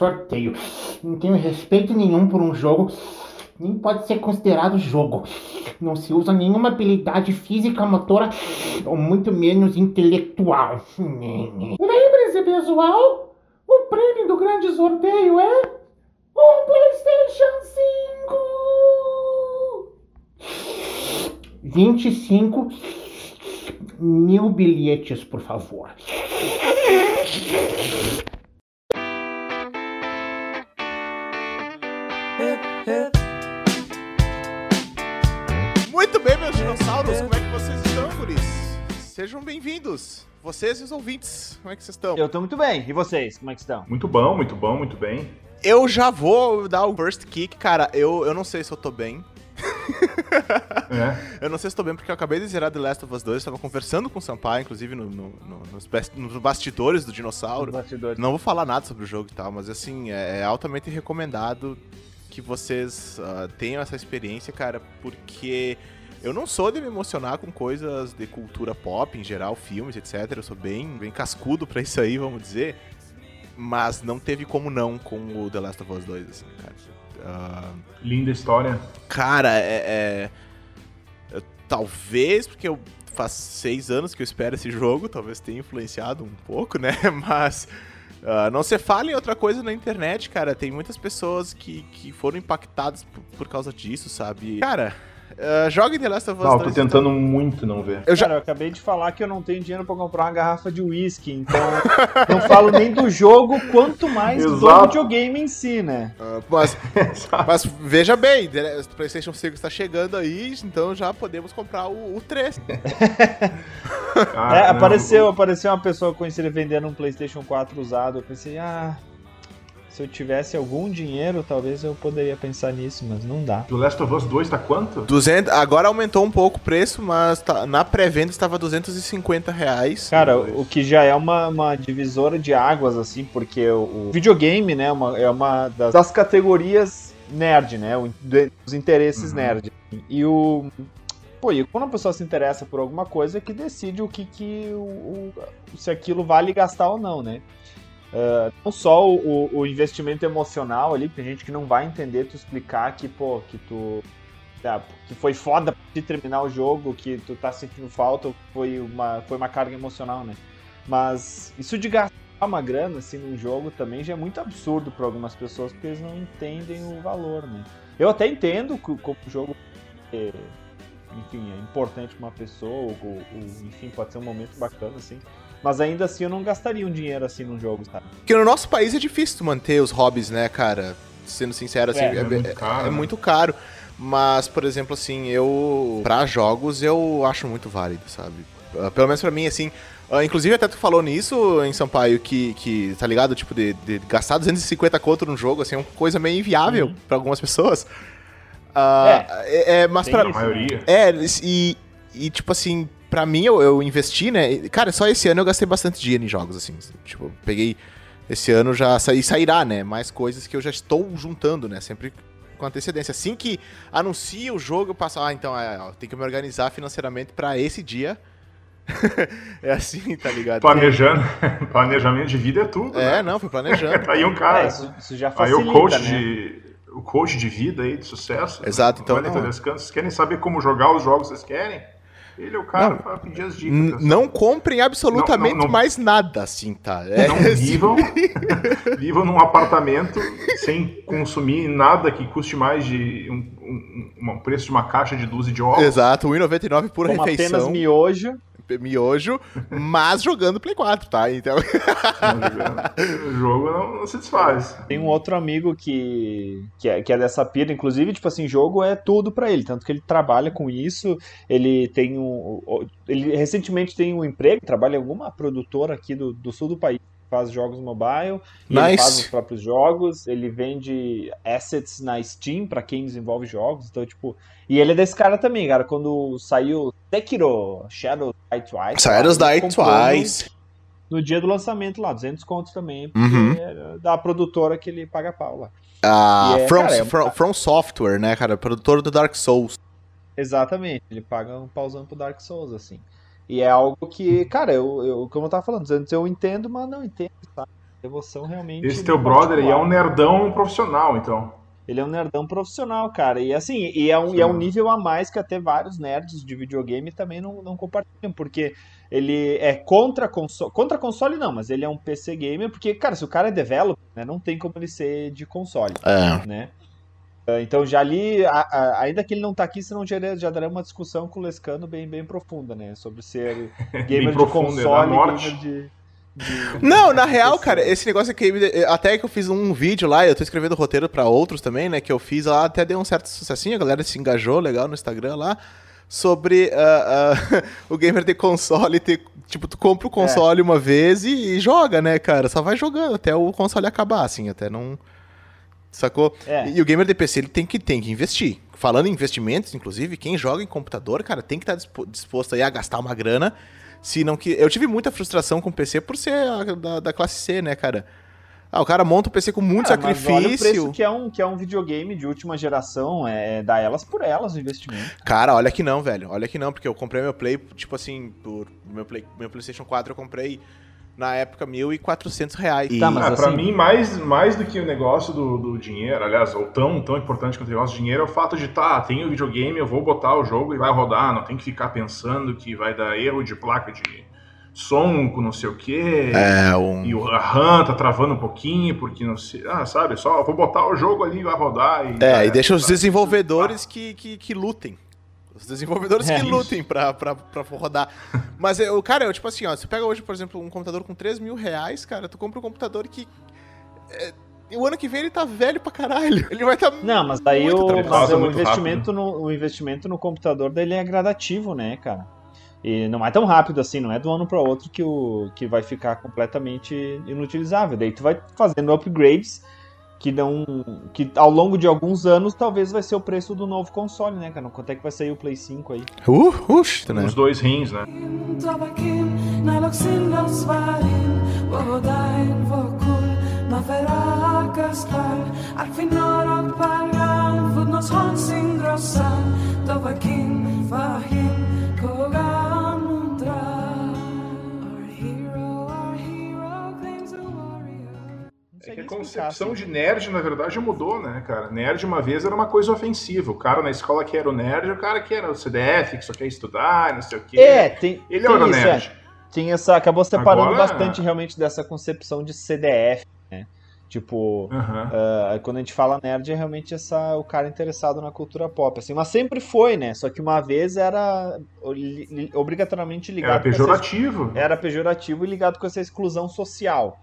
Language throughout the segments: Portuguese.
sorteio. Não tenho respeito nenhum por um jogo. Nem pode ser considerado jogo. Não se usa nenhuma habilidade física, motora, ou muito menos intelectual. Lembre-se, pessoal, o prêmio do grande sorteio é um PlayStation 5! 25 mil bilhetes, por favor. Dinossauros, como é que vocês estão, guris? Sejam bem-vindos, vocês e os ouvintes, como é que vocês estão? Eu tô muito bem. E vocês, como é que estão? Muito bom, muito bom, muito bem. Eu já vou dar o first kick, cara, eu, eu não sei se eu tô bem. É. Eu não sei se tô bem porque eu acabei de zerar The Last of Us 2, eu tava conversando com o Sampaio, inclusive no, no- no- nos, nos bastidores do dinossauro. Bastidores. Não vou falar nada sobre o jogo e tal, mas assim, é, é altamente recomendado que vocês ah, tenham essa experiência, cara, porque eu não sou de me emocionar com coisas de cultura pop em geral, filmes, etc. Eu sou bem, bem cascudo pra isso aí, vamos dizer. Mas não teve como não com o The Last of Us 2, assim, cara. Ah, Linda história. Cara, é. é- eu- talvez, porque eu faz seis anos que eu espero esse jogo, talvez tenha influenciado um pouco, né? Mas. ah, não se fala em outra coisa na internet, cara. Tem muitas pessoas que, que foram impactadas por, por causa disso, sabe? Cara, uh, jogue The Last of Us Não, tô 2, tentando muito não ver. Eu já- Cara, eu acabei de falar que eu não tenho dinheiro pra comprar uma garrafa de uísque, então não falo nem do jogo, quanto mais do Exato. videogame em si, né? Ah, mas, mas veja bem, The PlayStation 5 está chegando aí, então já podemos comprar o, o 3. Ah, É, apareceu, apareceu uma pessoa conhecida vendendo um PlayStation 4 usado. Eu pensei, ah, se eu tivesse algum dinheiro, talvez eu poderia pensar nisso, mas não dá. O Last of Us 2 tá quanto? 200, agora aumentou um pouco o preço, mas tá- na pré-venda estava 250 reais. Cara, o que já é uma, uma divisora de águas, assim, porque o, o videogame, né, uma- é uma das, das categorias nerd, né, o- de- dos interesses Uhum. nerd. E o... Pô, e quando a pessoa se interessa por alguma coisa, é que decide o que, que o, o- se aquilo vale gastar ou não, né? Ah, não só o, o investimento emocional ali, tem gente que não vai entender tu explicar que, pô, que tu ah, que foi foda pra te terminar o jogo, que tu tá sentindo falta, foi uma, foi uma carga emocional, né? Mas isso de gastar uma grana assim num jogo também já é muito absurdo para algumas pessoas, porque eles não entendem o valor, né? Eu até entendo que o jogo é, enfim, é importante pra uma pessoa, ou- ou, enfim, pode ser um momento bacana, assim. Mas ainda assim eu não gastaria um dinheiro assim num jogo, sabe? Porque no nosso país é difícil tu manter os hobbies, né, cara? Sendo sincero, assim, É, é, é muito caro, é né? muito caro. Mas, por exemplo, assim, eu. Pra jogos eu acho muito válido, sabe? Ah, Pelo menos pra mim, assim. ah, inclusive, até tu falou nisso em Sampaio, que, que tá ligado? Tipo, de, de gastar 250 conto num jogo, assim, é uma coisa meio inviável Uhum. pra algumas pessoas. Ah, é, é, mas pra. A maioria. É, e, e tipo assim, pra mim eu, eu investi, né? Cara, só esse ano eu gastei bastante dinheiro em jogos, assim. Tipo, eu peguei. Esse ano já saí, sairá, né? Mais coisas que eu já estou juntando, né? Sempre com antecedência. Assim que anuncia o jogo, eu passo, ah, então é, ó, tem que me organizar financeiramente pra esse dia. é assim, tá ligado? Planejando. Planejamento de vida é tudo. É, né? não, fui planejando. Aí um cara. É, isso, isso já aí facilita, o coach né? de. O coach de vida aí, de sucesso. Exato, então Olha, não. Tedescano, Vocês querem saber como jogar os jogos que vocês querem? Ele é o cara Não. pra pedir as dicas. Pessoal. Não comprem absolutamente Não, não, não. mais nada, assim, tá? É, Não vivam, vivam num apartamento sem consumir nada que custe mais de um, um, um preço de uma caixa de 12 de ovos. Exato, 1,99 por Com apenas refeição. miojo. Miojo, mas jogando Play 4, tá? Então. O jogo não, não se desfaz. Tem um outro amigo que, que, é, que é dessa pira, inclusive, tipo assim, jogo é tudo pra ele, tanto que ele trabalha com isso, ele tem um... Ele recentemente tem um emprego, trabalha em alguma produtora aqui do, do sul do país, faz jogos mobile, e ele Nice. faz os próprios jogos, ele vende assets na Steam pra quem desenvolve jogos, então, tipo... E ele é desse cara também, cara, quando saiu Sekiro, Shadow Die Twice... Shadows Die comprou no- Twice. No, dia do lançamento lá, 200 contos também, porque Uhum. é da produtora que ele paga pau lá. Ah, é, From, cara, é- From, From Software, né, cara? Produtor do Dark Souls. Exatamente, ele paga um pauzão pro Dark Souls, assim. E é algo que, cara, eu, eu como eu tava falando, antes eu entendo, mas não entendo, sabe? devoção realmente. Esse teu brother aí é um nerdão profissional, então. Ele é um nerdão profissional, cara. E assim, e é um, e é um nível a mais que até vários nerds de videogame também não, não compartilham, porque ele é contra console. Contra console não, mas ele é um PC gamer, porque, cara, se o cara é developer, né, não tem como ele ser de console. É. Né? Então já ali, a, a, ainda que ele não tá aqui, senão já, já dará uma discussão com o Lescano bem, bem profunda, né? Sobre ser gamer de profunda, console, gamer de, de- Não, na real, cara, esse negócio aqui, até que eu fiz um vídeo lá, eu tô escrevendo roteiro pra outros também, né, que eu fiz lá, até deu um certo sucessinho, a galera se engajou legal no Instagram lá, sobre ah, ah, o gamer de console ter, tipo, tu compra o console uma vez e, e joga, né, cara, só vai jogando até o console acabar, assim, até não... Sacou? É. E o gamer de PC ele tem que, tem que investir. Falando em investimentos, inclusive, quem joga em computador, cara, tem que estar dispo- disposto aí a gastar uma grana. Se não que. Eu tive muita frustração com o PC por ser a- da, da classe C, né, cara? Ah, o cara monta o PC com muito Cara, mas olha o preço sacrifício. que é, um, que é um videogame de última geração, é dar elas por elas o investimento. Cara, olha que não, velho. Olha que não, porque eu comprei meu Play, tipo assim, por meu, Play, meu PlayStation 4 eu comprei na época 1.400 reais. Tá, mas Ah, pra assim- mim, mais, mais do que o negócio do, do dinheiro, aliás, ou tão, tão importante quanto o negócio do dinheiro, é o fato de, tá, tem o videogame, eu vou botar o jogo e vai rodar, não tem que ficar pensando que vai dar erro de placa de som com não sei o quê. É, um. E o a RAM tá travando um pouquinho, porque não sei. Ah, sabe? Só vou botar o jogo ali e vai rodar. E, É, já e deixa os desenvolvedores que, que, que lutem. Os desenvolvedores É que isso. lutem pra, pra, pra rodar. Mas, eu, cara, eu, tipo assim, ó, você pega hoje, por exemplo, um computador com 3 mil reais, cara, tu compra um computador que. é, o ano que vem ele tá velho pra caralho. Ele vai estar. Tá Não, mas daí o, mas o muito investimento, no, o investimento no computador dele é gradativo, né, cara? E não é tão rápido assim, não é de um ano para outro que, o, que vai ficar completamente inutilizável. Daí tu vai fazendo upgrades que não. que ao longo de alguns anos talvez vai ser o preço do novo console, né, cara? Quanto é que vai sair o Play 5 aí? Uh, uxa, né? Os dois rins, né? Concepção assim. de nerd, na verdade, mudou, né, cara? Nerd uma vez era uma coisa ofensiva. O cara na escola que era o nerd, o cara que era o CDF, que só quer estudar, não sei o quê. É, tem. Ele tem era o isso, nerd. é. Tinha essa, acabou separando Agora- bastante realmente dessa concepção de CDF, né? Tipo, Aham. ah, quando a gente fala nerd é realmente essa, o cara interessado na cultura pop, assim, mas sempre foi, né? Só que uma vez era li- li- obrigatoriamente ligado Era com essa- pejorativo. era pejorativo e ligado com essa exclusão social.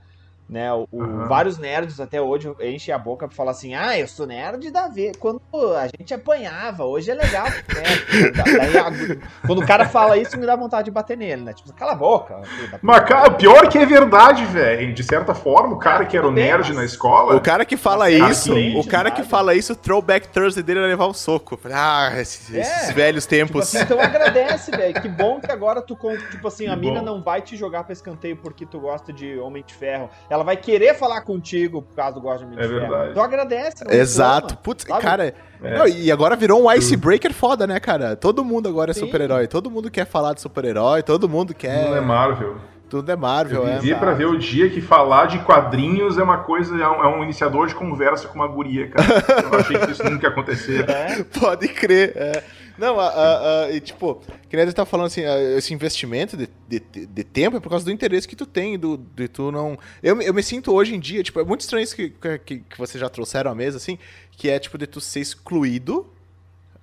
Né, o, Aham. Vários nerds até hoje enchem a boca pra falar assim: ah, eu sou nerd da vez. Quando a gente apanhava, hoje é legal. Né? Daí, a- quando o cara fala isso, me dá vontade de bater nele, né? Tipo, cala a boca. Mas, cara, pior que é verdade, velho. De certa forma, o cara que era o nerd na escola. O cara que fala Cara, isso, o cara que fala isso, o throwback Thursday dele é levar um soco. Ah, esses, É. esses velhos Tipo tempos. assim, então agradece, velho. Que bom que agora tu, tipo assim, a Que mina bom. não vai te jogar pra escanteio porque tu gosta de Homem de Ferro. Ela vai querer falar contigo por causa do gosto de É verdade. Então agradece. não Exato. reclama, Putz, sabe? cara. É. não, e agora virou um icebreaker foda, né, cara? Todo mundo agora é super-herói. Todo mundo quer falar de super-herói. Todo mundo quer. Não é Marvel. Tudo é Marvel, Eu é. vivi pra ver o dia que falar de quadrinhos é uma coisa, é um, é um iniciador de conversa com uma guria, cara. Eu achei que isso nunca ia acontecer. É, Pode crer. é. Não, a, a- a- e tipo, que nem tá falando assim, esse investimento de, de, de tempo é por causa do interesse que tu tem, do, de tu não. Eu, me- eu me sinto hoje em dia, tipo, é muito estranho isso que, que, que vocês já trouxeram à mesa, assim, que é tipo de tu ser excluído,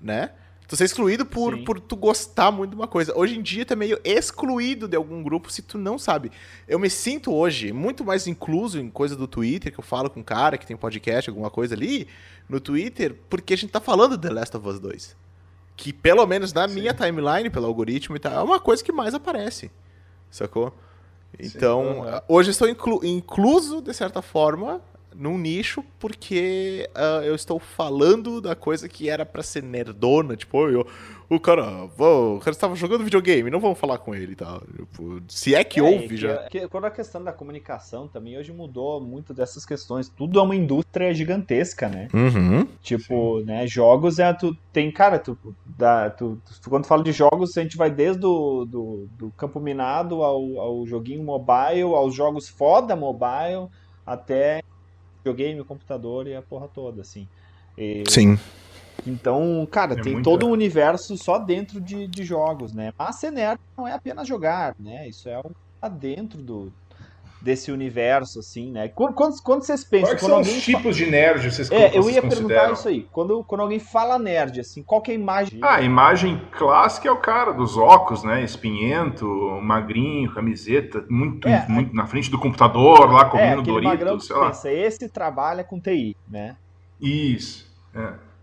né? Tu ser excluído por, Sim. por tu gostar muito de uma coisa. Hoje em dia tu é meio excluído de algum grupo se tu não sabe. Eu me sinto hoje muito mais incluso em coisa do Twitter, que eu falo com um cara que tem podcast, alguma coisa ali, no Twitter, porque a gente tá falando The Last of Us 2. Que pelo menos na minha timeline, pelo algoritmo e tal, é uma coisa que mais aparece. Sacou? Então, aham. hoje eu estou inclu- incluso, de certa forma, num nicho, porque ah, eu estou falando da coisa que era pra ser nerdona. Tipo, eu, o cara, o cara estava jogando videogame, não vamos falar com ele e tal. Tipo, se é que É, houve que- já. que- quando a questão da comunicação também hoje mudou muito dessas questões. Tudo é uma indústria gigantesca, né? Uhum. Tipo, né, jogos é tu tem, cara, tu, dá, tu, tu- quando fala de jogos, a gente vai desde o do, do campo minado ao, ao joguinho mobile, aos jogos foda mobile, até videogame, computador e a porra toda, assim. E- Sim. Então, cara, É tem todo um universo só dentro de, de jogos, né? Mas ser nerd não é apenas jogar, né? Isso é um tá dentro do, desse universo, assim, né? Quando, quando, quando vocês pensam, Quais são os tipos de nerd vocês, É, eu ia perguntar isso aí. Quando, quando alguém fala nerd, assim, qual que é a imagem? Ah, a imagem clássica é o cara dos óculos, né? Espinhento, magrinho, camiseta, muito, É, muito na frente do computador, lá é, comendo magrão Doritos, sei lá. pensa, esse trabalha com TI, né? Isso. é.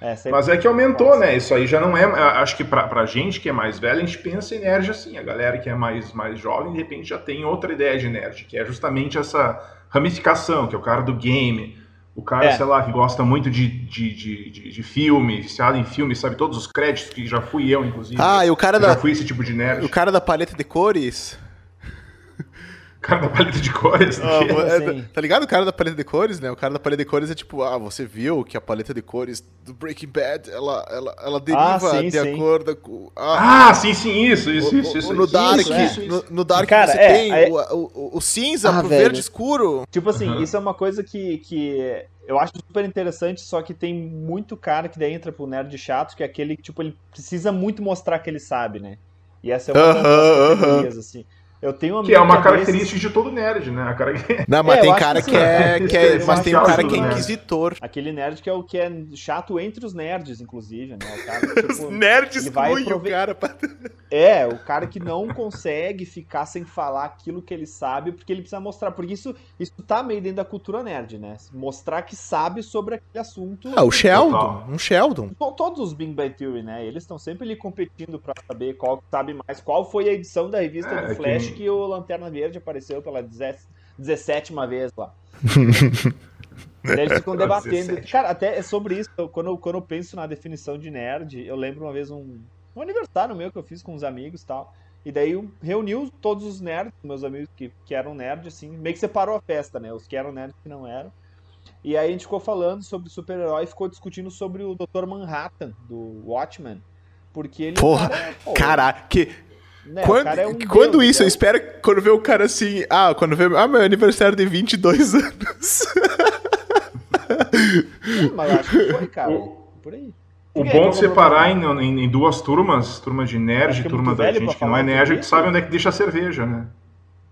Essa Mas é que aumentou, né? Isso aí já não é. Acho que pra, pra gente que é mais velha, a gente pensa em nerd assim. A galera que é mais, mais jovem, de repente, já tem outra ideia de nerd, que é justamente essa ramificação, que é o cara do game. O cara, É. sei lá, que gosta muito de, de, de, de, de filme, viciado em filme, sabe todos os créditos, que já fui eu, inclusive. Ah, e o cara Eu já da, fui esse tipo de nerd. o cara da paleta de cores. O cara da paleta de cores. Ah, que- é, assim? tá ligado o cara da paleta de cores, né? O cara da paleta de cores é tipo, ah, você viu que a paleta de cores do Breaking Bad, ela, ela, ela deriva Ah, sim, de sim. acordo com... Ah, Ah, sim, sim, isso, isso, o- isso, isso. no Dark, isso, isso, isso. No, no Dark Cara, você é, tem é- o, o, o cinza Ah, pro velho. verde escuro. Tipo assim, Uhum. isso é uma coisa que, que eu acho super interessante, só que tem muito cara que daí entra pro nerd chato, que é aquele que, tipo, ele precisa muito mostrar que ele sabe, né? E essa é uma das Aham, categorias, assim. Eu tenho um Que é uma desses- característica de todo nerd, né? A cara. Não, mas É, tem cara que é, que é- é Mas tem um cara que é inquisitor. Aquele nerd que é o que é chato entre os nerds, inclusive, né? O cara que, Os tipo, nerds vai excluem o cara. pra- É, o cara que não consegue ficar sem falar aquilo que ele sabe, porque ele precisa mostrar. Porque isso, isso tá meio dentro da cultura nerd, né? Mostrar que sabe sobre aquele assunto. Ah, o Sheldon. Total. Um Sheldon. To- Todos os Big Bang Theory, né? Eles estão sempre ali competindo pra saber qual sabe mais. Qual foi a edição da revista É, do Flash que o Lanterna Verde apareceu pela 17 vez lá. Eles ficam debatendo. 17. Cara, até é sobre isso. Eu- quando, eu- quando eu penso na definição de nerd, eu lembro uma vez um, um aniversário meu que eu fiz com uns amigos e tal. E daí eu- reuniu todos os nerds, meus amigos que, que eram nerds, assim, meio que separou a festa, né? Os que eram nerds e que não eram. E aí a gente ficou falando sobre super-herói e ficou discutindo sobre o Dr. Manhattan, do Watchmen. Porque ele. Porra, cara, que, né, o quando, cara é um quando deus, isso? Eu né? espero que quando vê o cara assim. Ah, quando vê. Ah, meu aniversário de 22 anos. É, mas eu acho que foi, cara. O- Por aí. O bom de separar em, em- em duas turmas, turma de nerd e é turma da gente que não é nerd, que sabe onde é que deixa a cerveja, né?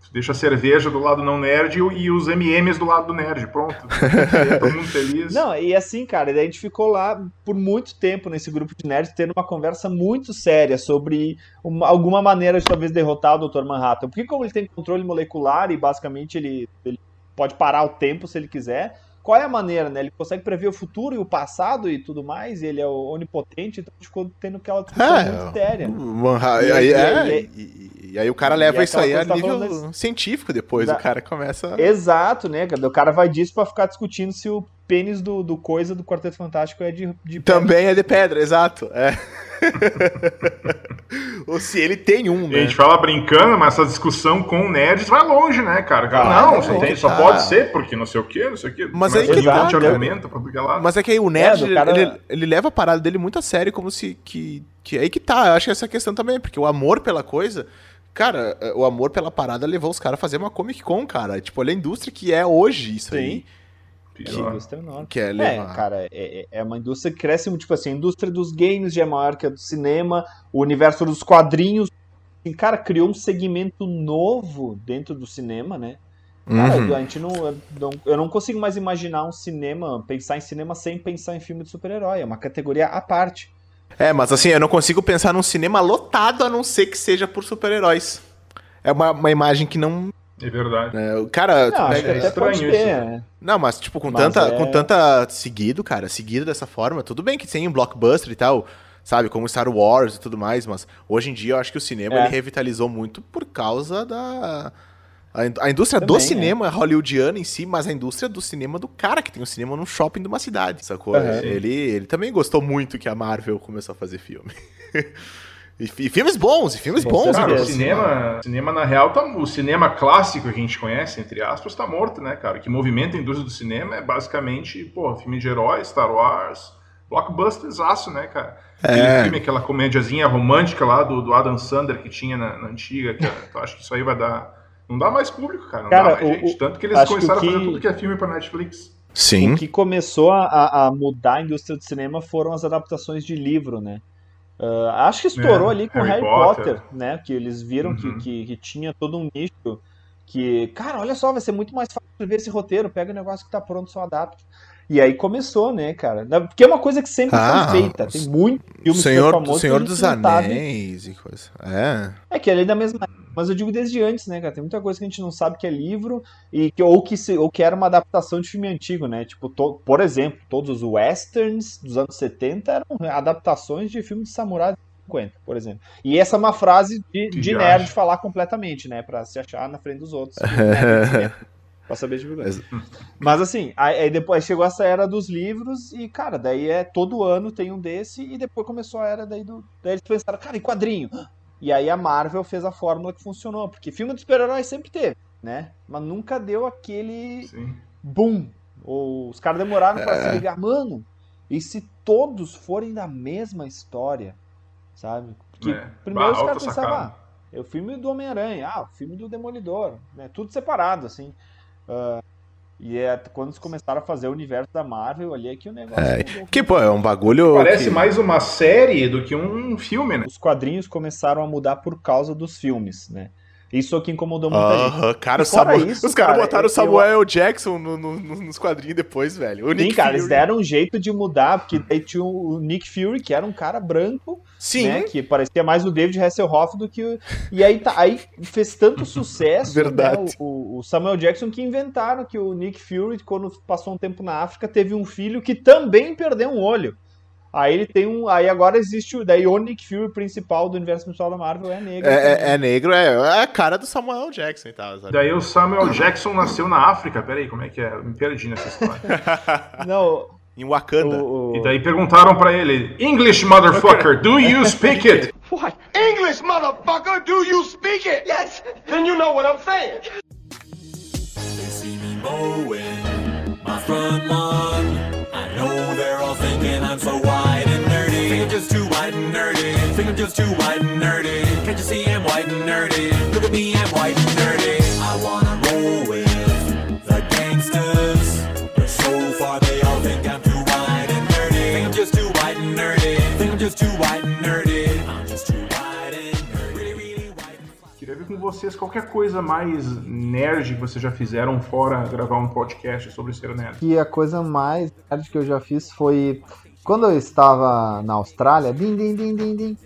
Tu deixa a cerveja do lado não nerd e, e os MMs do lado do nerd, pronto. Todo mundo feliz. Não, e assim, cara, a gente ficou lá por muito tempo nesse grupo de nerds tendo uma conversa muito séria sobre uma- alguma maneira de talvez derrotar o Dr. Manhattan. Porque como ele tem controle molecular e basicamente ele, ele pode parar o tempo se ele quiser, qual é a maneira, né? Ele consegue prever o futuro e o passado e tudo mais, e ele é onipotente, então ficou tendo aquela discussão É, muito séria. E- aí, e- é, e- e, aí o cara leva isso aí a tá nível falando científico depois. Da- O cara começa. Exato, né? O cara vai disso pra ficar discutindo se o pênis do, do coisa do Quarteto Fantástico é de, de Também é de pedra, exato. É. Ou se ele tem um, E a né? gente fala brincando, mas essa discussão com nerds vai longe, né, cara? Vai, não, longe, tem, só tá. pode ser, porque não sei o quê, não sei o quê. Mas Começa aí que a tá, né? pra que é. Mas é que aí o nerd, É, cara- ele, ele leva a parada dele muito a sério, como se. Que, que aí que tá. Eu acho que essa questão também, porque o amor pela coisa. Cara, é, o amor pela parada levou os caras a fazer uma Comic Con, cara. Tipo, olha a indústria que é hoje isso aí. Que Pior. indústria enorme. Que é É, cara, é, é uma indústria que cresce, tipo assim, a indústria dos games já é maior que a do cinema, o universo dos quadrinhos, e, cara, criou um segmento novo dentro do cinema, né? Cara, Uhum. a gente não, eu não. Eu não consigo mais imaginar um cinema, pensar em cinema sem pensar em filme de super-herói. É uma categoria à parte. É, mas assim, eu não consigo pensar num cinema lotado a não ser que seja por super-heróis. É uma, uma imagem que não. É verdade. é, o cara. Não, pega- até estranho pode isso. ter, né? Não, mas tipo, com, Mas tanta, é- com tanta seguido, cara, seguido dessa forma, tudo bem que tem um blockbuster e tal, sabe, como Star Wars e tudo mais, mas hoje em dia eu acho que o cinema É. ele revitalizou muito por causa da a, in- a indústria do Também, cinema é hollywoodiana em si, mas a indústria do cinema do cara que tem um cinema num shopping de uma cidade, sacou? Aham. Ele, ele também gostou muito que a Marvel começou a fazer filme. e, e filmes bons, e filmes bons. Cara, o cinema, cinema, na real, tá, o cinema clássico que a gente conhece, entre aspas, tá morto, né, cara? O que movimenta a indústria do cinema é basicamente, pô, filme de herói, Star Wars, blockbusterzaço, né, cara? Aquele É. filme, aquela comédiazinha romântica lá do, do Adam Sandler que tinha na, na antiga, cara. Eu acho que isso aí vai dar, Não dá mais público, cara. Não Cara, dá mais o- gente. Tanto que eles que começaram que- a fazer tudo que é filme pra Netflix. Sim. O que começou a, a mudar a indústria do cinema foram as adaptações de livro, né? Ah, acho que estourou É, ali com Harry Harry, Potter. Potter, né? Que eles viram que, Uhum. que, que tinha todo um nicho que, cara, olha só, vai ser muito mais fácil ver esse roteiro, pega o negócio que tá pronto, só adapta. E aí começou, né, cara? Porque é uma coisa que sempre Ah, foi feita. Tem muito filme que Senhor, famoso que Senhor dos sabe. Anéis e coisa. É. É que ele é da mesma época, mas eu digo desde antes, né, cara? Tem muita coisa que a gente não sabe que é livro e que ou que se, ou que era uma adaptação de filme antigo, né? Tipo, to- por exemplo, todos os westerns dos anos 70 eram adaptações de filmes de samurai dos anos 50, por exemplo. E essa é uma frase de, de nerd falar completamente, né, Pra se achar na frente dos outros. né, Pra saber de verdade. Mas assim, aí, aí depois chegou essa era dos livros e, cara, daí é todo ano tem um desse e depois começou a era daí do. Daí eles pensaram, cara, e quadrinho? E aí a Marvel fez a fórmula que funcionou, porque filme de super-heróis sempre teve, né? Mas nunca deu aquele Sim. boom. Ou os caras demoraram pra É. se ligar, mano. E se todos forem da mesma história, sabe? Porque É. primeiro Bah, os caras pensavam, ah, é o filme do Homem-Aranha, ah, o filme do Demolidor, né? Tudo separado, assim. Ah, e é quando eles começaram a fazer o universo da Marvel ali é que o negócio. É. Que, pô, é um bagulho. Parece que- mais uma série do que um filme, né? Os quadrinhos começaram a mudar por causa dos filmes, né? Isso é o que incomodou muita gente. Aham, cara, E o fora Samu- isso, os caras cara, botaram eu- o Samuel Jackson no- no- no- nos quadrinhos depois, velho. O Sim, Nick cara, eles Fury. deram um jeito de mudar, porque daí tinha o Nick Fury, que era um cara branco, Sim, né? Que parecia mais o David Hasselhoff do que o. E aí, tá, aí fez tanto sucesso Verdade. né, o, o Samuel Jackson que inventaram que o Nick Fury, quando passou um tempo na África, teve um filho que também perdeu um olho. Aí ele tem um. Aí agora existe o. Daí o Nick Fury principal do universo principal da Marvel é negro. É, é- é negro, é, é a cara do Samuel Jackson e tal. sabe? Daí o Samuel Jackson nasceu na África. Peraí, como é que é? Eu me perdi nessa história. Não, Em Wakanda. o, o- E daí perguntaram pra ele: English, motherfucker, do you speak it? What? English, motherfucker! Do you speak it? Yes! Then you know what I'm saying. They see me mowing my front lawn. I know I'm so white and nerdy. Think I'm just too white and nerdy. Think I'm just too white and nerdy. Can't you see I'm white and nerdy? Look at me, I'm white and nerdy. I wanna roll with the gangsters. But so far they all think I'm too white and nerdy. Think I'm just too white and nerdy. Think I'm just too white and nerdy. I'm just too white and nerdy. Really, really white and fly. Queria ver com vocês qualquer coisa mais nerd que vocês já fizeram fora gravar um podcast sobre ser nerd. que a coisa mais nerd que eu já fiz foi quando eu estava na Austrália, din, din, din, din, din,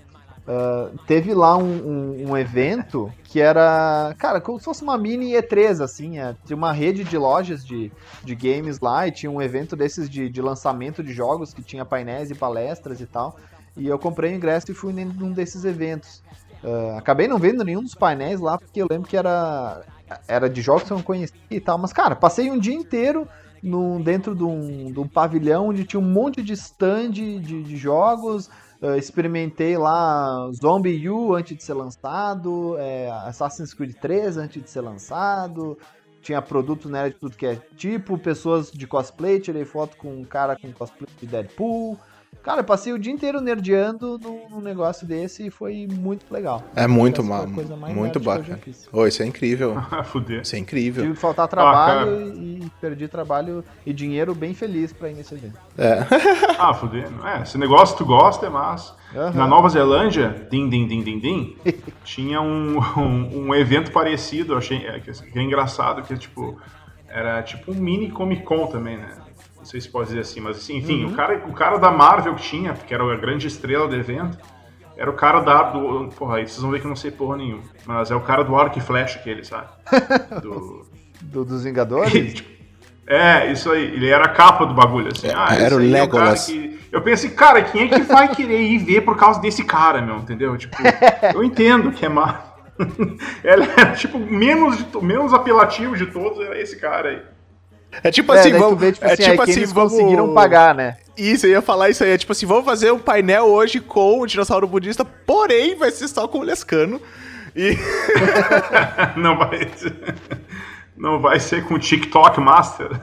ah, teve lá um, um- um evento que era, cara, como se fosse uma mini E3, assim, é, tinha uma rede de lojas de, de games lá e tinha um evento desses de, de lançamento de jogos que tinha painéis e palestras e tal. E eu comprei o ingresso e fui num desses eventos. Ah, acabei não vendo nenhum dos painéis lá, porque eu lembro que era, era de jogos que eu não conhecia e tal. Mas, cara, passei um dia inteiro no, dentro de um, de um pavilhão onde tinha um monte de stand de, de jogos. Ah, experimentei lá Zombie U antes de ser lançado, é, Assassin's Creed 3 antes de ser lançado. Tinha produto né, de tudo que é tipo, pessoas de cosplay, tirei foto com um cara com cosplay de Deadpool. Cara, eu passei o dia inteiro nerdeando num, negócio desse e foi muito legal. É muito mal. coisa mais Muito bacana. Ô, isso é incrível. Ah, fuder. Isso é incrível. Tive que faltar trabalho cara. e, e perdi trabalho e dinheiro bem feliz pra ir nesse evento. É. Ah, fuder. É, esse negócio tu gosta é massa. Aham. Na Nova Zelândia, din, din, din, din, din, tinha um, um, um evento parecido, achei é, que, que é engraçado, que é tipo, era tipo um mini Comic Con também, né? Não sei se pode dizer assim, mas assim, enfim, o, cara, o cara da Marvel que tinha, que era a grande estrela do evento, era o cara da, do. Porra, aí vocês vão ver que eu não sei porra nenhuma. Mas é o cara do arco e flecha aquele, sabe? Do, Do- dos Vingadores? Tipo, É, isso aí. Ele era a capa do bagulho, assim. Ah, era o aí é cara Legolas. que- Eu pensei, cara, quem é que vai querer ir ver por causa desse cara, meu? Entendeu? Tipo, eu entendo que é má. Ele é, tipo, menos, de to- menos apelativo de todos era esse cara aí. É tipo É, assim, vamos. vê, tipo é assim, tipo assim, eles vamos. conseguiram pagar, né? Isso, eu ia falar isso aí. É tipo assim, vamos fazer um painel hoje com o dinossauro budista, porém vai ser só com o Lescano. E. Não vai ser, não vai ser com o TikTok Master.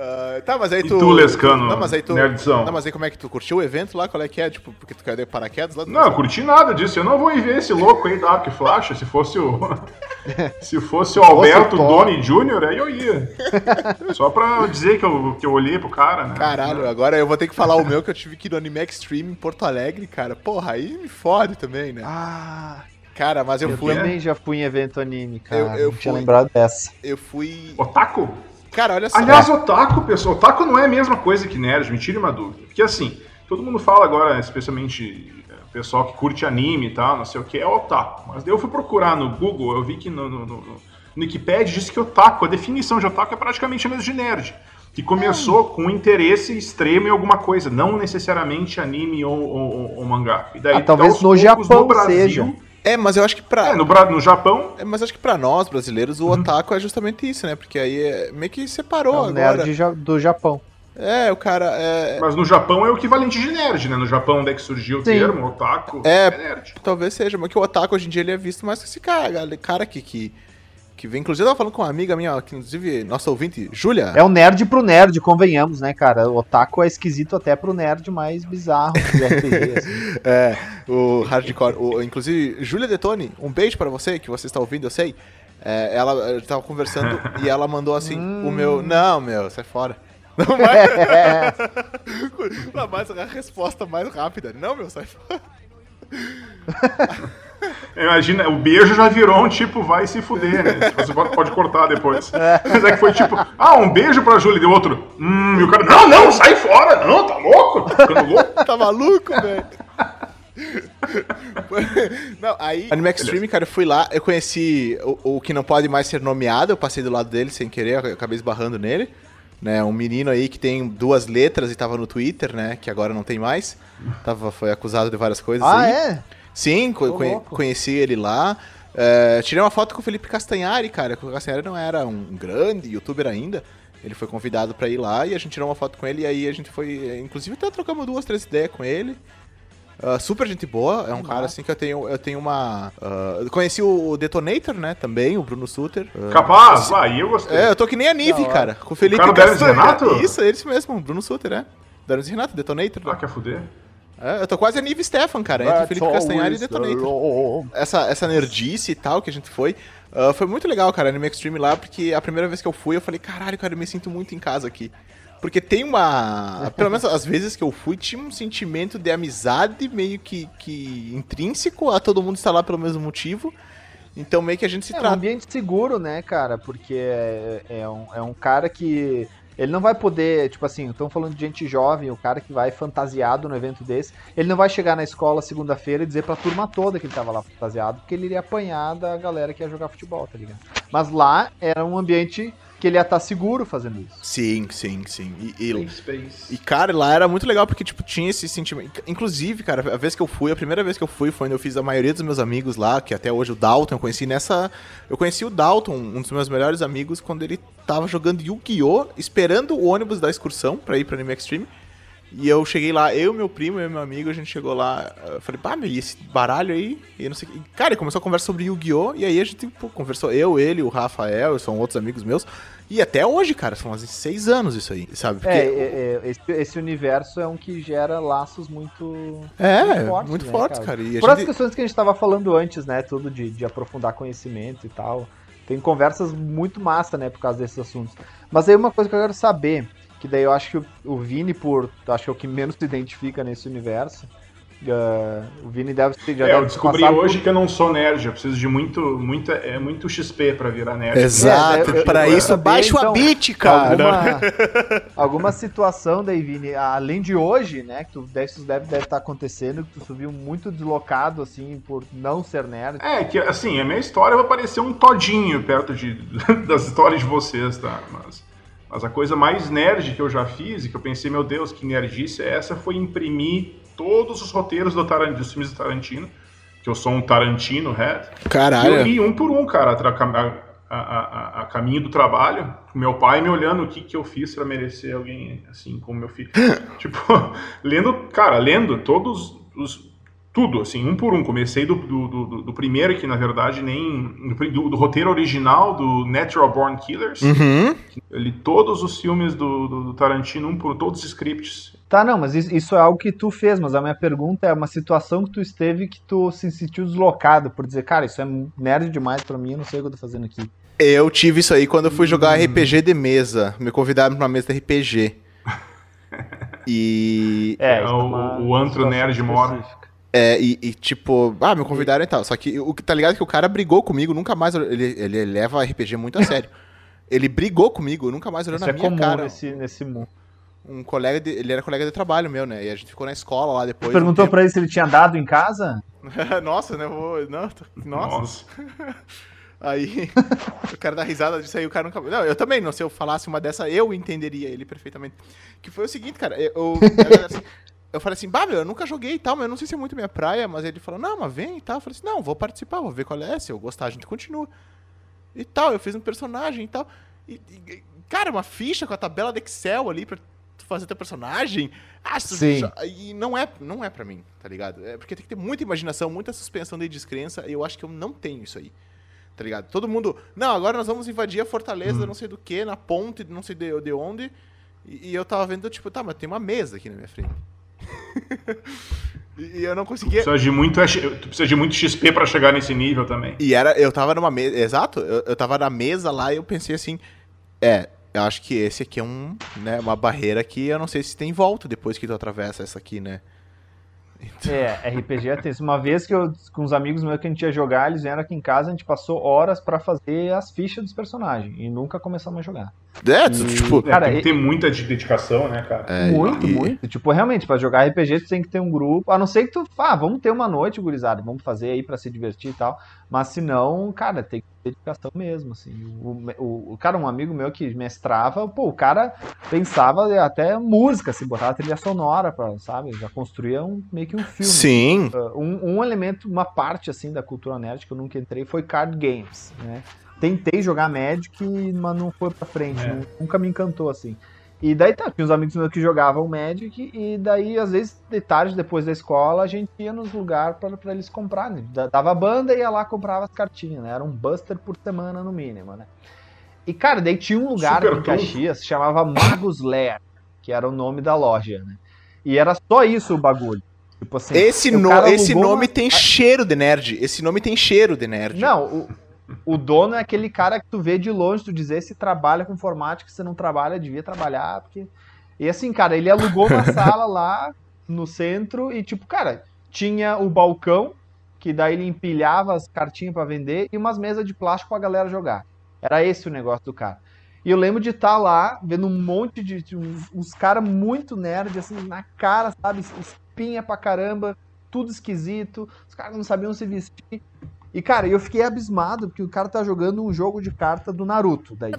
Ah, tá, mas aí E tu. tu, Lescano, Não, mas aí tu. nerdzão? Não, mas aí como é que tu curtiu o evento lá? Qual é que é? Tipo, porque tu caiu de paraquedas lá? Não, eu curti nada disso. Eu não vou ver esse louco aí da Arc Flash. Se fosse o. Se fosse o Alberto. Doni Jr., aí eu ia. Só pra dizer que eu, que eu olhei pro cara, né? Caralho, agora eu vou ter que falar o meu que eu tive que ir no Anime Extreme em Porto Alegre, cara. Porra, aí me fode também, né? Ah, Cara, mas eu eu fui. também já fui em evento anime, cara. Eu- eu não tinha fui. lembrado dessa. Eu fui. Otaku? Cara, olha só. Aliás, otaku, pessoal, otaku não é a mesma coisa que nerd, me tire uma dúvida. Porque assim, todo mundo fala agora, especialmente é, o pessoal que curte anime e tal, não sei o que, é otaku. Mas daí eu fui procurar no Google, eu vi que no, no, no, no Wikipedia diz que otaku, a definição de otaku é praticamente a mesma de nerd. Que começou com um interesse extremo em alguma coisa, não necessariamente anime ou, ou- ou- mangá. E daí, Ah, talvez no Japão seja. É, mas eu acho que pra. É, no, no Japão, É, mas acho que pra nós, brasileiros, o otaku é justamente isso, né? Porque aí é, meio que separou É o agora. nerd do Japão. É, o cara é. mas no Japão é o equivalente de nerd, né? No Japão, onde é que surgiu o Sim. termo, otaku, É. é nerd. Talvez seja, mas que o otaku hoje em dia ele é visto mais com esse cara, cara aqui que. Que vem, inclusive, eu tava falando com uma amiga minha, que, inclusive, nossa ouvinte, Júlia. É o nerd pro nerd, convenhamos, né, cara? O otaku é esquisito até pro nerd mais bizarro do RPG, assim. É, o hardcore. O, inclusive, Júlia Detone, um beijo pra você, que você está ouvindo, eu sei. É, ela tava conversando e ela mandou assim: o meu. Não, meu, sai fora. Não, Não, mas a resposta mais rápida. Não, meu, sai fora. Imagina, o beijo já virou um tipo, vai se fuder, né? Você pode, cortar depois. Mas é que foi tipo, ah, um beijo pra Júlia, e deu outro, hum, e o cara, não, não, sai fora, não, tá louco? Tá ficando louco? Tá maluco, velho? Não, aí. Anime Extreme, cara, eu fui lá, eu conheci o, o que não pode mais ser nomeado, eu passei do lado dele sem querer, eu acabei esbarrando nele. Né, um menino aí que tem duas letras e tava no Twitter, né? Que agora não tem mais. Tava, foi acusado de várias coisas ah, aí. é? Sim, co- conhe- conheci ele lá. É, tirei uma foto com o Felipe Castanhari, cara. O Castanhari não era um grande youtuber ainda. Ele foi convidado pra ir lá e a gente tirou uma foto com ele. E aí a gente foi. Inclusive, até trocamos duas, três ideias com ele. Ah, super gente boa, é um cara assim que eu tenho, eu tenho uma. eu conheci o Detonator, né? Também, o Bruno Suter. Ah, Capaz, ah, aí eu gostei. é, eu tô que nem a Nive, cara. Com o Felipe cara Hermes Castanhari. Renato? Isso, é esse mesmo, o Bruno Suter, é. Hermes Renato, Detonator. Ah, quer fuder? É, eu tô quase a Nive Stefan, cara, entre o Felipe Castanhari e Detonator essa, essa nerdice e tal que a gente foi. ah, foi muito legal, cara, Anime Extreme lá, porque a primeira vez que eu fui, eu falei, caralho, cara, eu me sinto muito em casa aqui. Porque tem uma. Pelo menos as vezes que eu fui, tinha um sentimento de amizade meio que, que intrínseco a todo mundo estar lá pelo mesmo motivo. Então meio que a gente se É um trata. ambiente seguro, né, cara? Porque é, é um, é um cara que. Ele não vai poder, tipo assim, estamos falando de gente jovem, o cara que vai fantasiado no evento desse, ele não vai chegar na escola segunda-feira e dizer pra turma toda que ele tava lá fantasiado, porque ele iria apanhar da galera que ia jogar futebol, tá ligado? Mas lá era um ambiente que ele ia estar seguro fazendo isso. Sim, sim, sim. E, e, Space. E, cara, lá era muito legal porque, tipo, tinha esse sentimento. Inclusive, cara, a vez que eu fui, a primeira vez que eu fui foi onde eu fiz a maioria dos meus amigos lá, que até hoje o Dalton, eu conheci nessa. Eu conheci o Dalton, um dos meus melhores amigos, quando ele tava jogando Yu-Gi-Oh! esperando o ônibus da excursão pra ir pra Anime Extreme. E eu cheguei lá, eu, meu primo e meu amigo, a gente chegou lá, eu falei, pá, meu, e esse baralho aí? E eu não sei. E, Cara, começou a conversa sobre Yu-Gi-Oh! E aí a gente pô, conversou, eu, ele, o Rafael, são outros amigos meus. E até hoje, cara, são uns seis anos isso aí, sabe? Porque É, é, é, esse, esse universo é um que gera laços muito. É, muito muito fortes, fortes, né, cara. E a Por as gente- questões que a gente tava falando antes, né? Tudo de, de aprofundar conhecimento e tal. Tem conversas muito massa, né, por causa desses assuntos. Mas aí uma coisa que eu quero saber, que daí eu acho que o, o Vini, por. Acho que é o que menos se identifica nesse universo. ah, o Vini deve ter. já É, eu descobri hoje por- que eu não sou nerd, eu preciso de muito, muita, é muito XP pra virar nerd. Exato, É, pra isso também, baixa o então, Abit, cara. Alguma, alguma situação daí, Vini, além de hoje, né, que tu deve, isso deve, deve estar acontecendo, que tu subiu muito deslocado, assim, por não ser nerd. É, que assim, a minha história vai parecer um todinho perto de, das histórias de vocês, tá? Mas, mas a coisa mais nerd que eu já fiz e que eu pensei, meu Deus, que nerdice é essa, foi imprimir todos os roteiros do Taran- dos filmes do Tarantino, que eu sou um Tarantino head. E eu Caralho. li um por um, cara, a, a- a- caminho do trabalho, meu pai me olhando o que, que eu fiz pra merecer alguém assim como meu filho. tipo, lendo, cara, lendo todos os. Tudo, assim, um por um. Comecei do, do, do, do primeiro, que na verdade nem. Do, do roteiro original do Natural Born Killers. Uhum. Eu li todos os filmes do, do, do Tarantino, um por todos os scripts. Tá, não, mas isso, isso é algo que tu fez, mas a minha pergunta é uma situação que tu esteve que tu se sentiu deslocado por dizer, cara, isso é nerd demais pra mim, eu não sei o que eu tô fazendo aqui. Eu tive isso aí quando eu fui jogar RPG de mesa. Me convidaram pra uma mesa de RPG. E. É, isso o, uma o antro nerd mora. É, e, e, tipo, ah, me convidaram e tal. Só que o que tá ligado é que o cara brigou comigo, nunca mais. Ele, ele leva RPG muito a sério. Ele brigou comigo, nunca mais olhou Isso na é minha comum cara. nesse, nesse mundo. Um colega de, ele era colega de trabalho meu, né? E a gente ficou na escola lá depois. Tu perguntou um pra ele se ele tinha dado em casa? Nossa, né? Vou... Não, tô- nossa. Nossa. Aí o cara dá risada disso aí, o cara nunca. Não, eu também, não. Se eu falasse uma dessa, eu entenderia ele perfeitamente. Que foi o seguinte, cara. Eu, eu, assim, eu falei assim, bah, meu, eu nunca joguei e tal, mas eu não sei se é muito minha praia, mas ele falou, não, mas vem e tal. Eu falei assim, não, vou participar, vou ver qual é. Se eu gostar, a gente continua. E tal, eu fiz um personagem e tal. E, e, cara, uma ficha com a tabela de Excel ali pra tu fazer teu personagem. Ah, Sim. E não é, não é pra mim, tá ligado? É porque tem que ter muita imaginação, muita suspensão de descrença, e eu acho que eu não tenho isso aí. Tá ligado? Todo mundo. Não, agora nós vamos invadir a fortaleza, não sei do que, na ponte, não sei de, de onde. E, e eu tava vendo, tipo, tá, mas tem uma mesa aqui na minha frente. e, e eu não conseguia. Precisa de muito, tu precisa de muito XP pra chegar nesse nível também. E era, eu tava numa mesa, exato, eu, eu tava na mesa lá e eu pensei assim, é, eu acho que esse aqui é um, né, uma barreira que eu não sei se tem volta depois que tu atravessa essa aqui, né? É, RPG é tenso. Uma vez que eu, com os amigos meus que a gente ia jogar, eles vieram aqui em casa, a gente passou horas pra fazer as fichas dos personagens e nunca começamos a jogar. É, E- tipo, É, Cara, tem que ter muita de- dedicação, né, cara? é, muito, e- muito. Tipo, realmente, pra jogar RPG, tu tem que ter um grupo. A não ser que tu, ah, vamos ter uma noite, gurizada, vamos fazer aí pra se divertir e tal. Mas se não, cara, tem que ter dedicação mesmo, assim. O, o, o cara, um amigo meu que mestrava, pô, o cara pensava até música, assim, botava trilha sonora, pra, sabe? Já construía um, meio que um filme. Sim, Uh, um, um elemento, uma parte assim da cultura nerd que eu nunca entrei foi card games, né? Tentei jogar Magic, mas não foi pra frente, É. nu- nunca me encantou assim. E daí tá, tinha uns amigos meus que jogavam Magic, e daí, às vezes, de tarde, depois da escola, a gente ia nos lugares pra, pra eles comprarem. Da- Dava banda e ia lá comprava as cartinhas, né? Era um buster por semana, no mínimo, né? E, cara, daí tinha um lugar Super em. Caxias, chamava Magus Lair, que era o nome da loja, né? E era só isso o bagulho. Tipo assim, esse, no- esse nome uma- tem cheiro de nerd, esse nome tem cheiro de nerd. Não, o, o dono é aquele cara que tu vê de longe, tu dizer se trabalha com informática, se não trabalha, devia trabalhar, porque... E assim, cara, ele alugou uma sala lá no centro e, tipo, cara, tinha o balcão, que daí ele empilhava as cartinhas pra vender, e umas mesas de plástico pra galera jogar. Era esse o negócio do cara. E eu lembro de estar lá, vendo um monte de. de uns, uns caras muito nerd, assim, na cara, sabe? Espinha pra caramba, tudo esquisito, os caras não sabiam se vestir. E, cara, eu fiquei abismado, porque o cara tá jogando um jogo de carta do Naruto. Daí.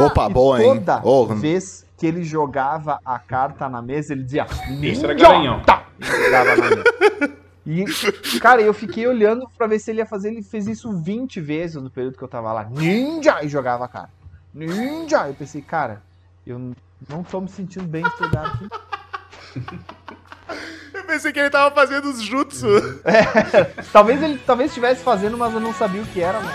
Opa, E boa, hein? toda Ô, vez que ele jogava a carta na mesa, ele dizia. Esse era "Ninja!" garanhão. Tá! E jogava na mesa. E, cara, eu fiquei olhando pra ver se ele ia fazer. Ele fez isso 20 vezes no período que eu tava lá. Ninja! E jogava a cara. Ninja! Eu pensei, cara, eu não tô me sentindo bem nesse lugar aqui. Eu pensei que ele tava fazendo os jutsu. Talvez ele talvez estivesse fazendo, mas eu não sabia o que era, né?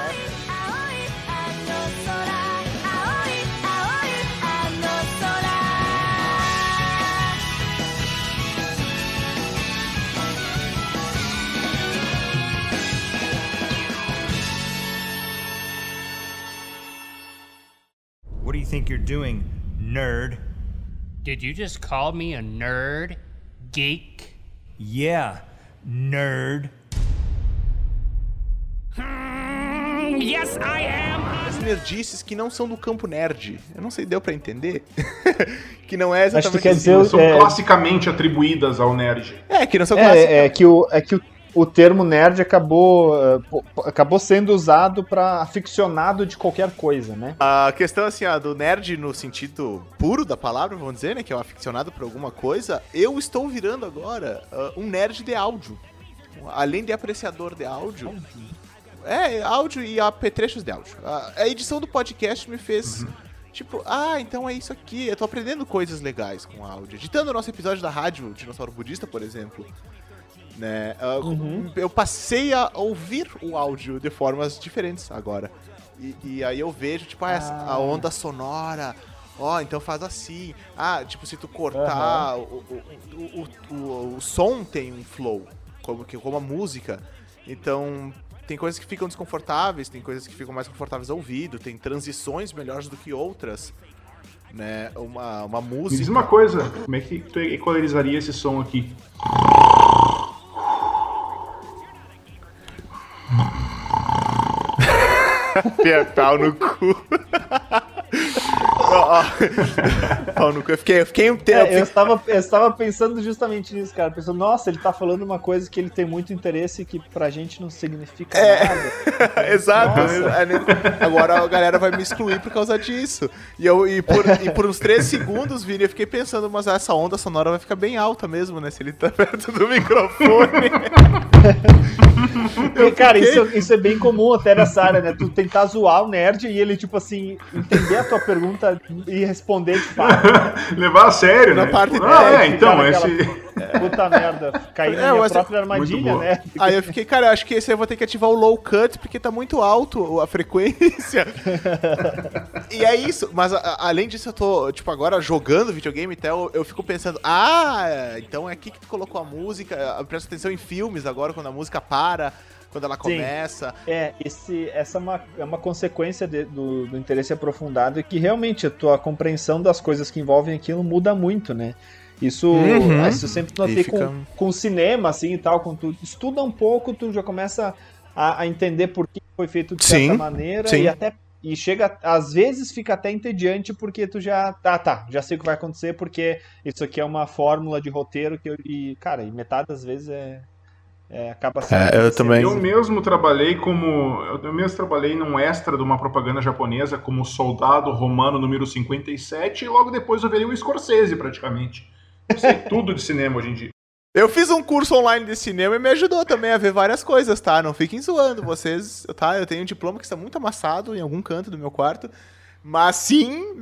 What do you think you're doing, nerd? Did you just call me a nerd? Geek? Yeah, nerd. Hmm, yes, I am. As nerdices que não são do campo nerd. Eu não sei, deu pra entender? que não é Acho que exatamente quer assim. dizer- Eu- São é- classicamente atribuídas ao nerd. É, que não são. É, é que, o, é que o, o termo nerd acabou, eh, acabou sendo usado pra aficionado de qualquer coisa, né? A questão, assim, ó, do nerd no sentido puro da palavra, vamos dizer, né? Que é um aficionado por alguma coisa. Eu estou virando agora ah, um nerd de áudio. Além de apreciador de áudio. É, áudio e apetrechos de áudio. A, a edição do podcast me fez. Tipo, ah, então é isso aqui. Eu tô aprendendo coisas legais com áudio. Editando o nosso episódio da rádio Dinossauro Budista, por exemplo. Né? Ah, Uhum. Eu passei a ouvir o áudio de formas diferentes agora. E, e aí eu vejo, tipo, ah, essa- a onda sonora. Ó, então faz assim. Ah, tipo, se tu cortar, o, o, o, o, o- o som tem um flow, como, que, como a música. Então, tem coisas que ficam desconfortáveis, tem coisas que ficam mais confortáveis ao ouvido, tem transições melhores do que outras. Né? Uma, uma Me música. diz uma coisa, como é que tu equalizaria esse som aqui? Pia- Pau no cu. Pau no cu. Eu fiquei, eu fiquei um tempo. É, eu, estava, eu estava pensando justamente nisso, cara. Pensando, nossa, ele tá falando uma coisa que ele tem muito interesse e que pra gente não significa É. nada. Exato. Nossa. É? Agora a galera vai me excluir por causa disso. E, eu, e, por, e por uns 3 segundos, Vini, eu fiquei pensando, mas essa onda sonora vai ficar bem alta mesmo, né? Se ele tá perto do microfone. E, cara, fiquei- isso, isso é bem comum até nessa área, né? Tu tentar zoar o nerd e ele, tipo assim, entender a tua pergunta e responder de fato. Levar a sério, Na né? parte Tipo, ah, é, então, naquela- esse. Puta merda, caí na É, minha mas- própria armadilha, Muito né? Aí eu fiquei, cara, eu acho que esse aí eu vou ter que ativar o low cut, porque tá muito alto a frequência. e é isso, mas a- a- além disso, eu tô, tipo, agora jogando videogame, então eu, eu fico pensando, ah, então é aqui que tu colocou a música, eu presto atenção em filmes agora, quando a música para, quando ela Sim. começa. É, esse, essa é uma, é uma consequência de- do, do interesse aprofundado e que realmente a tua compreensão das coisas que envolvem aquilo muda muito, né? Isso, Uhum. isso eu sempre notei E fica- com, com cinema, assim, e tal, quando tu estuda um pouco, tu já começa a, a entender por que foi feito de Sim, certa maneira sim. e até e chega, às vezes fica até entediante porque tu já, ah tá, já sei o que vai acontecer porque isso aqui é uma fórmula de roteiro que eu, e, cara, e metade das vezes é, é acaba sendo É, eu acontecendo. também. Eu mesmo trabalhei como. Eu mesmo trabalhei num extra de uma propaganda japonesa como soldado romano número 57 e logo depois eu virei o Scorsese praticamente. Eu sei tudo de cinema hoje em dia. Eu fiz um curso online de cinema e me ajudou também a ver várias coisas, tá? Não fiquem zoando vocês, tá? Eu tenho um diploma que está muito amassado em algum canto do meu quarto. Mas sim,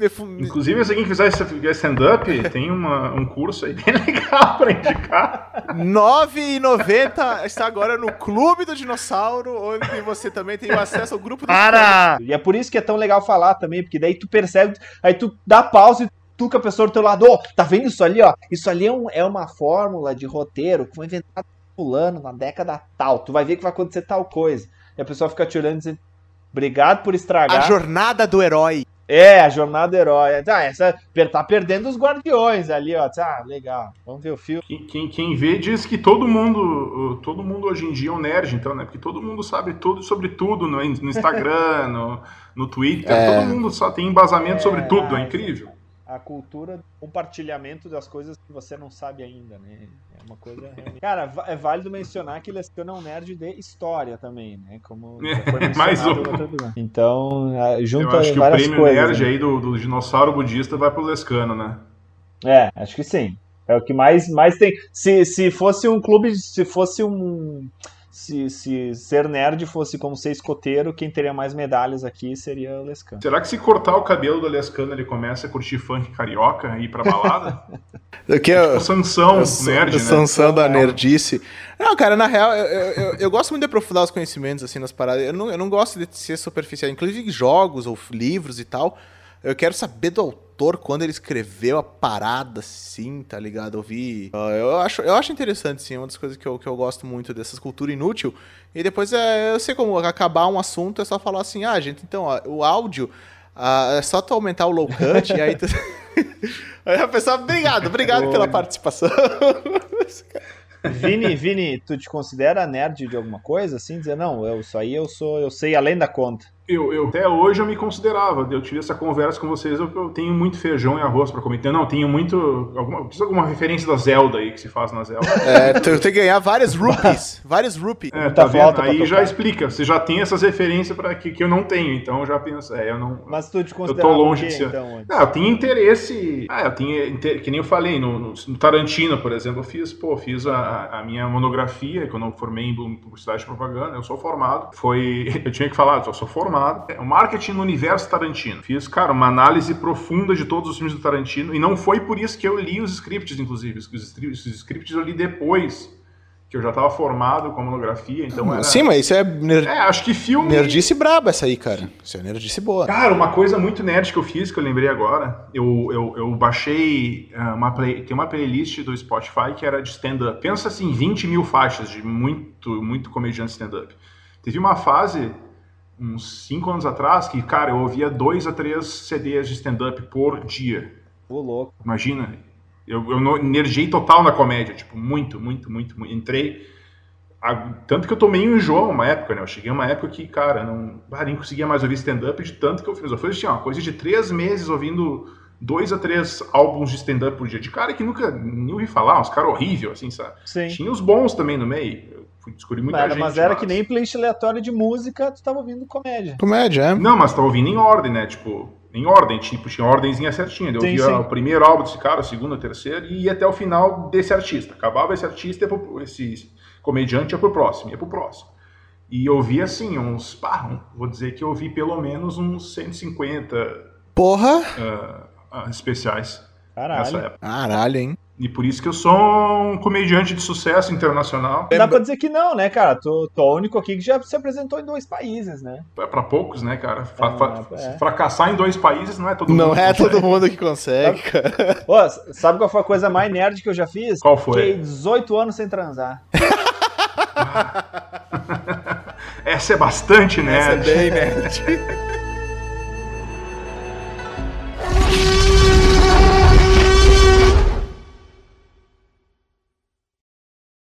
Inclusive, se alguém quiser esse- stand-up, tem uma- um curso aí bem legal pra indicar. R$ 9,90 está agora no Clube do Dinossauro, onde você também tem acesso ao grupo do Para! E é por isso que é tão legal falar também, porque daí tu percebe, aí tu dá pausa e tu com a pessoa do teu lado, ó, tá vendo isso ali, ó? Isso ali é, um- é uma fórmula de roteiro que foi inventada por fulano na década tal. Tu vai ver que vai acontecer tal coisa. E a pessoa fica te olhando e dizendo, obrigado por A estragar. jornada do herói. É, a jornada do herói. Ah, essa tá perdendo os guardiões ali, ó. Ah, legal. Vamos ver o filme. Quem, quem, quem vê diz que todo mundo, todo mundo hoje em dia é um nerd, então, né? Porque todo mundo sabe tudo sobre tudo no, no Instagram, no, no Twitter. É. Todo mundo só tem embasamento sobre tudo, é incrível. A cultura do compartilhamento das coisas que você não sabe ainda, né? É uma coisa realmente. Cara, é válido mencionar que Lescano é um nerd de história também, né? Como Mais um. em outro programa. Então, ah, Eu acho que o várias prêmio coisas. nerd né? aí do, do dinossauro budista vai pro Lescano, né? É, acho que sim. É o que mais, mais tem. Se, se fosse um clube, se fosse um. Se, se ser nerd fosse como ser escoteiro, quem teria mais medalhas aqui seria o Lescano. Será que se cortar o cabelo do Lescano ele começa a curtir funk carioca e ir pra balada? Que o Sansão, Eu sou- nerd, eu né? Sansão da nerdice. Não, cara, na real, eu, eu, eu- eu gosto muito de aprofundar os conhecimentos, assim, nas paradas. Eu não, eu não gosto de ser superficial. Inclusive jogos ou livros e tal. Eu quero saber do autor quando ele escreveu a parada, assim, tá ligado? Eu vi... ah, eu, acho, eu acho interessante, sim. É uma das coisas que eu, que eu gosto muito dessas cultura inútil. E depois, é, eu sei como acabar um assunto, é só falar assim, ah, gente, então, ó, o áudio... ah, é só tu aumentar o low cut e aí tu... Aí a pessoa, obrigado, obrigado pela participação. Vini, Vini, tu te considera nerd de alguma coisa? Assim, dizer, não, eu, isso aí eu sou, eu sei além da conta. Eu, eu- até hoje eu me considerava. Eu tive essa conversa com vocês. Eu, eu tenho muito feijão e arroz pra comer. Então, Não, tenho muito. Alguma, preciso de alguma referência da Zelda aí que se faz na Zelda. É, tu tem que ganhar várias rupees. Várias rupees. É, tá vendo? Aí já explica. Você já tem essas referências para que, que eu não tenho. Então eu já penso. É, eu não. Mas tu te Eu considerava tô longe quê, de ser. então, antes? Ah, eu tinha interesse. Ah, eu tinha. inter- Que nem eu falei, no, no- no Tarantino, por exemplo, eu fiz, pô, fiz a, a minha monografia, quando eu formei em publicidade e propaganda, eu sou formado. Foi. Eu tinha que falar, eu sou formado. É o marketing no universo Tarantino. Fiz, cara, uma análise profunda de todos os filmes do Tarantino. E não foi por isso que eu li os scripts, inclusive. Os, scripts- eu li depois que eu já tava formado com monografia, então era... Sim, mas isso é, ner... É, acho que filme... nerdice braba essa aí, cara. Isso é nerdice boa. Cara, uma coisa muito nerd que eu fiz, que eu lembrei agora, eu, eu, eu baixei ah, uma play, tem uma playlist do Spotify que era de stand-up. Pensa assim, 20 mil faixas de muito, muito comediante stand-up. Teve uma fase, uns 5 anos atrás, que, cara, eu ouvia dois a três CDs de stand-up por dia. Ô, louco. Imagina, eu, eu energiei total na comédia, tipo, muito, muito, muito, muito. Entrei. a- tanto que eu tomei um enjoo uma época, né? Eu cheguei uma época que, cara, não, ah, nem conseguia mais ouvir stand-up de tanto que eu fiz. Eu fiz assim, ó, coisa de três meses ouvindo dois a três álbuns de stand-up por dia. De cara que nunca nem ouvi falar, uns caras horríveis, assim, sabe? Sim. Tinha os bons também no meio. Fui descobrir muita Era, gente. mas era que nem playlist aleatória de música, tu tava ouvindo comédia. Comédia, é? Não, mas tava ouvindo em ordem, né? Tipo, em ordem, tipo, tinha ordemzinha certinha. Eu Sim, ouvia sim. o primeiro álbum desse cara, o segundo, o terceiro, e ia até o final desse artista. Acabava esse artista, esse comediante ia pro próximo, ia pro próximo. E eu ouvi assim, uns. Pá, um- vou dizer que eu ouvi pelo menos uns 150 Porra! ah, ah, especiais Caralho. nessa época. Caralho, hein? E por isso que eu sou um comediante de sucesso internacional. Dá pra dizer que não, né, cara? É o único aqui que já se apresentou em dois países, né? É pra poucos, né, cara? Fa- fa- é. Fracassar em dois países não é todo mundo. Não que é consegue. todo mundo que consegue, cara. Pô, sabe qual foi a coisa mais nerd que eu já fiz? Qual foi? Fiquei 18 anos sem transar. Essa é bastante, né? Essa é bem nerd.